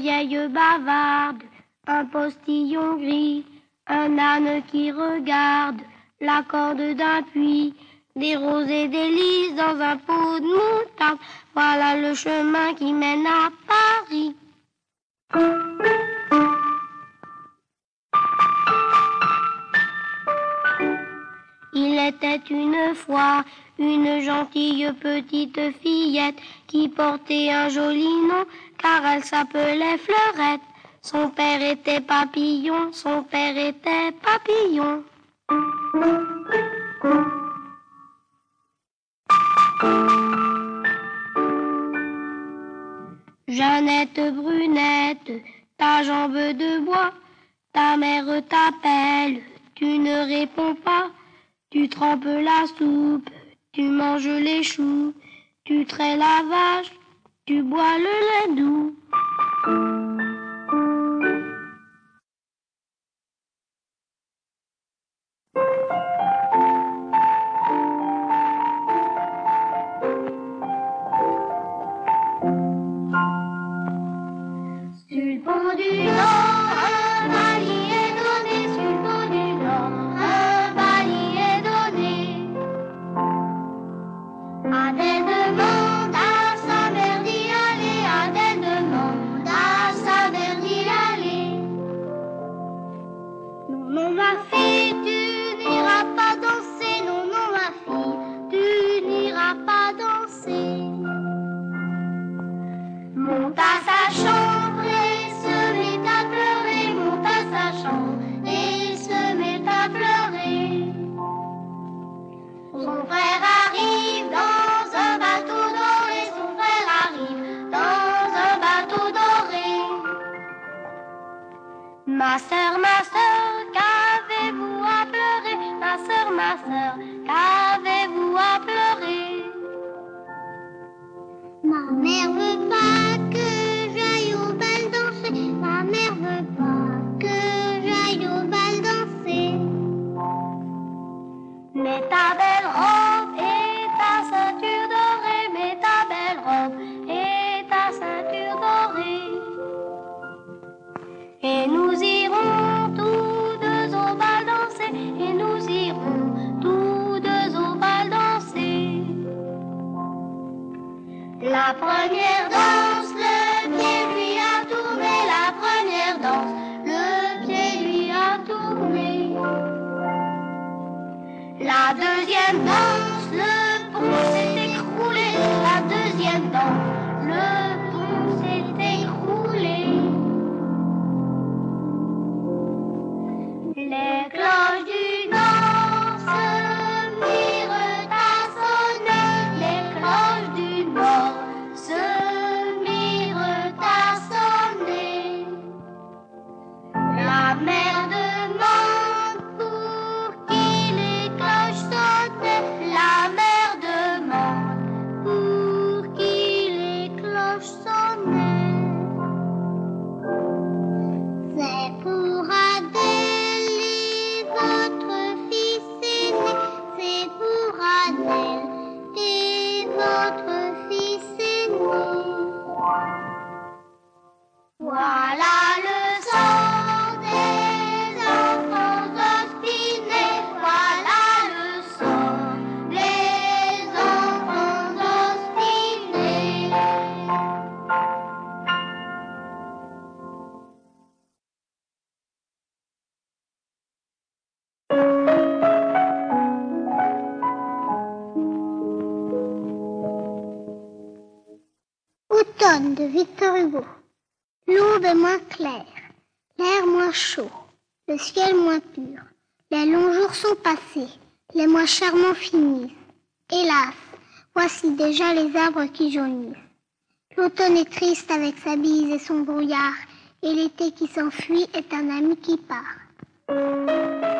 vieille bavarde, un postillon gris, un âne qui regarde la corde d'un puits, des roses et des lys dans un pot de moutarde. Voilà le chemin qui mène à Paris. Il était une fois une gentille petite fillette qui portait un joli nom car elle s'appelait Fleurette. Son père était papillon, son père était papillon. Jeannette brunette, ta jambe de bois, ta mère t'appelle, tu ne réponds pas, tu trempes la soupe, tu manges les choux, tu traites la vache, tu bois le lait doux. Ma sœur, ma sœur, qu'avez-vous à pleurer? Ma sœur, ma sœur, qu'avez-vous à pleurer? Ma mère veut verdad. De Victor Hugo. L'aube est moins claire, l'air moins chaud, le ciel moins pur. Les longs jours sont passés, les mois charmants finissent. Hélas, voici déjà les arbres qui jaunissent. L'automne est triste avec sa bise et son brouillard, et l'été qui s'enfuit est un ami qui part.